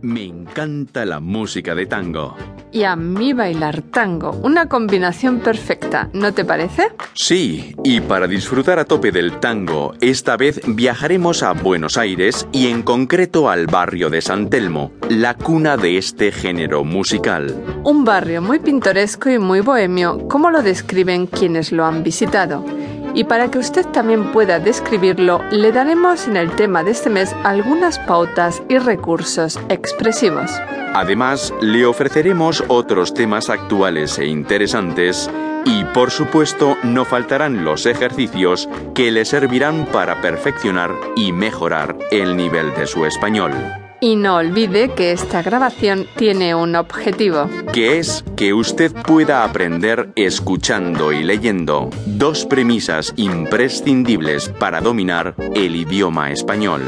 Me encanta la música de tango. Y a mí bailar tango, una combinación perfecta, ¿no te parece? Sí, y para disfrutar a tope del tango, esta vez viajaremos a Buenos Aires y en concreto al barrio de San Telmo, la cuna de este género musical. Un barrio muy pintoresco y muy bohemio, como lo describen quienes lo han visitado. Y para que usted también pueda describirlo, le daremos en el tema de este mes algunas pautas y recursos expresivos. Además, le ofreceremos otros temas actuales e interesantes y, por supuesto, no faltarán los ejercicios que le servirán para perfeccionar y mejorar el nivel de su español. Y no olvide que esta grabación tiene un objetivo. Que es que usted pueda aprender escuchando y leyendo dos premisas imprescindibles para dominar el idioma español.